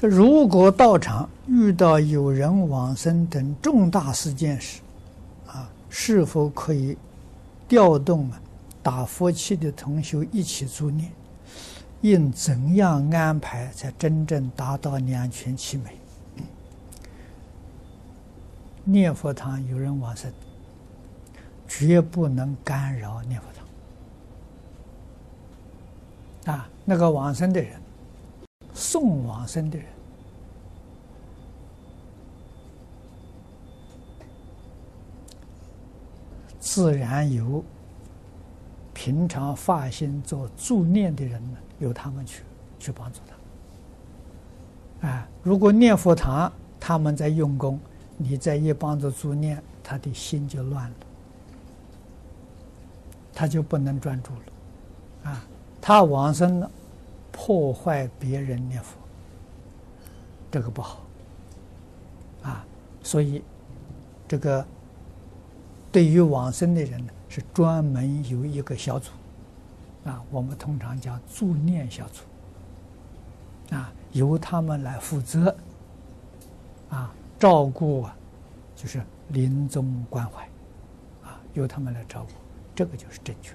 这如果道场遇到有人往生等重大事件时，啊，是否可以调动啊打佛七的同修一起助念？应怎样安排才真正达到两全其美？念佛堂有人往生，绝不能干扰念佛堂。啊，那个往生的人，送往生的人，自然由平常发心做助念的人呢，由他们去去帮助他。啊，如果念佛堂他们在用功，你再一帮助助念，他的心就乱了，他就不能专注了。啊，他往生了。破坏别人念佛，这个不好。啊！所以，这个对于往生的人呢，是专门有一个小组。啊，我们通常叫助念小组。啊，由他们来负责。啊，照顾啊，就是临终关怀。啊，由他们来照顾，这个就是正确。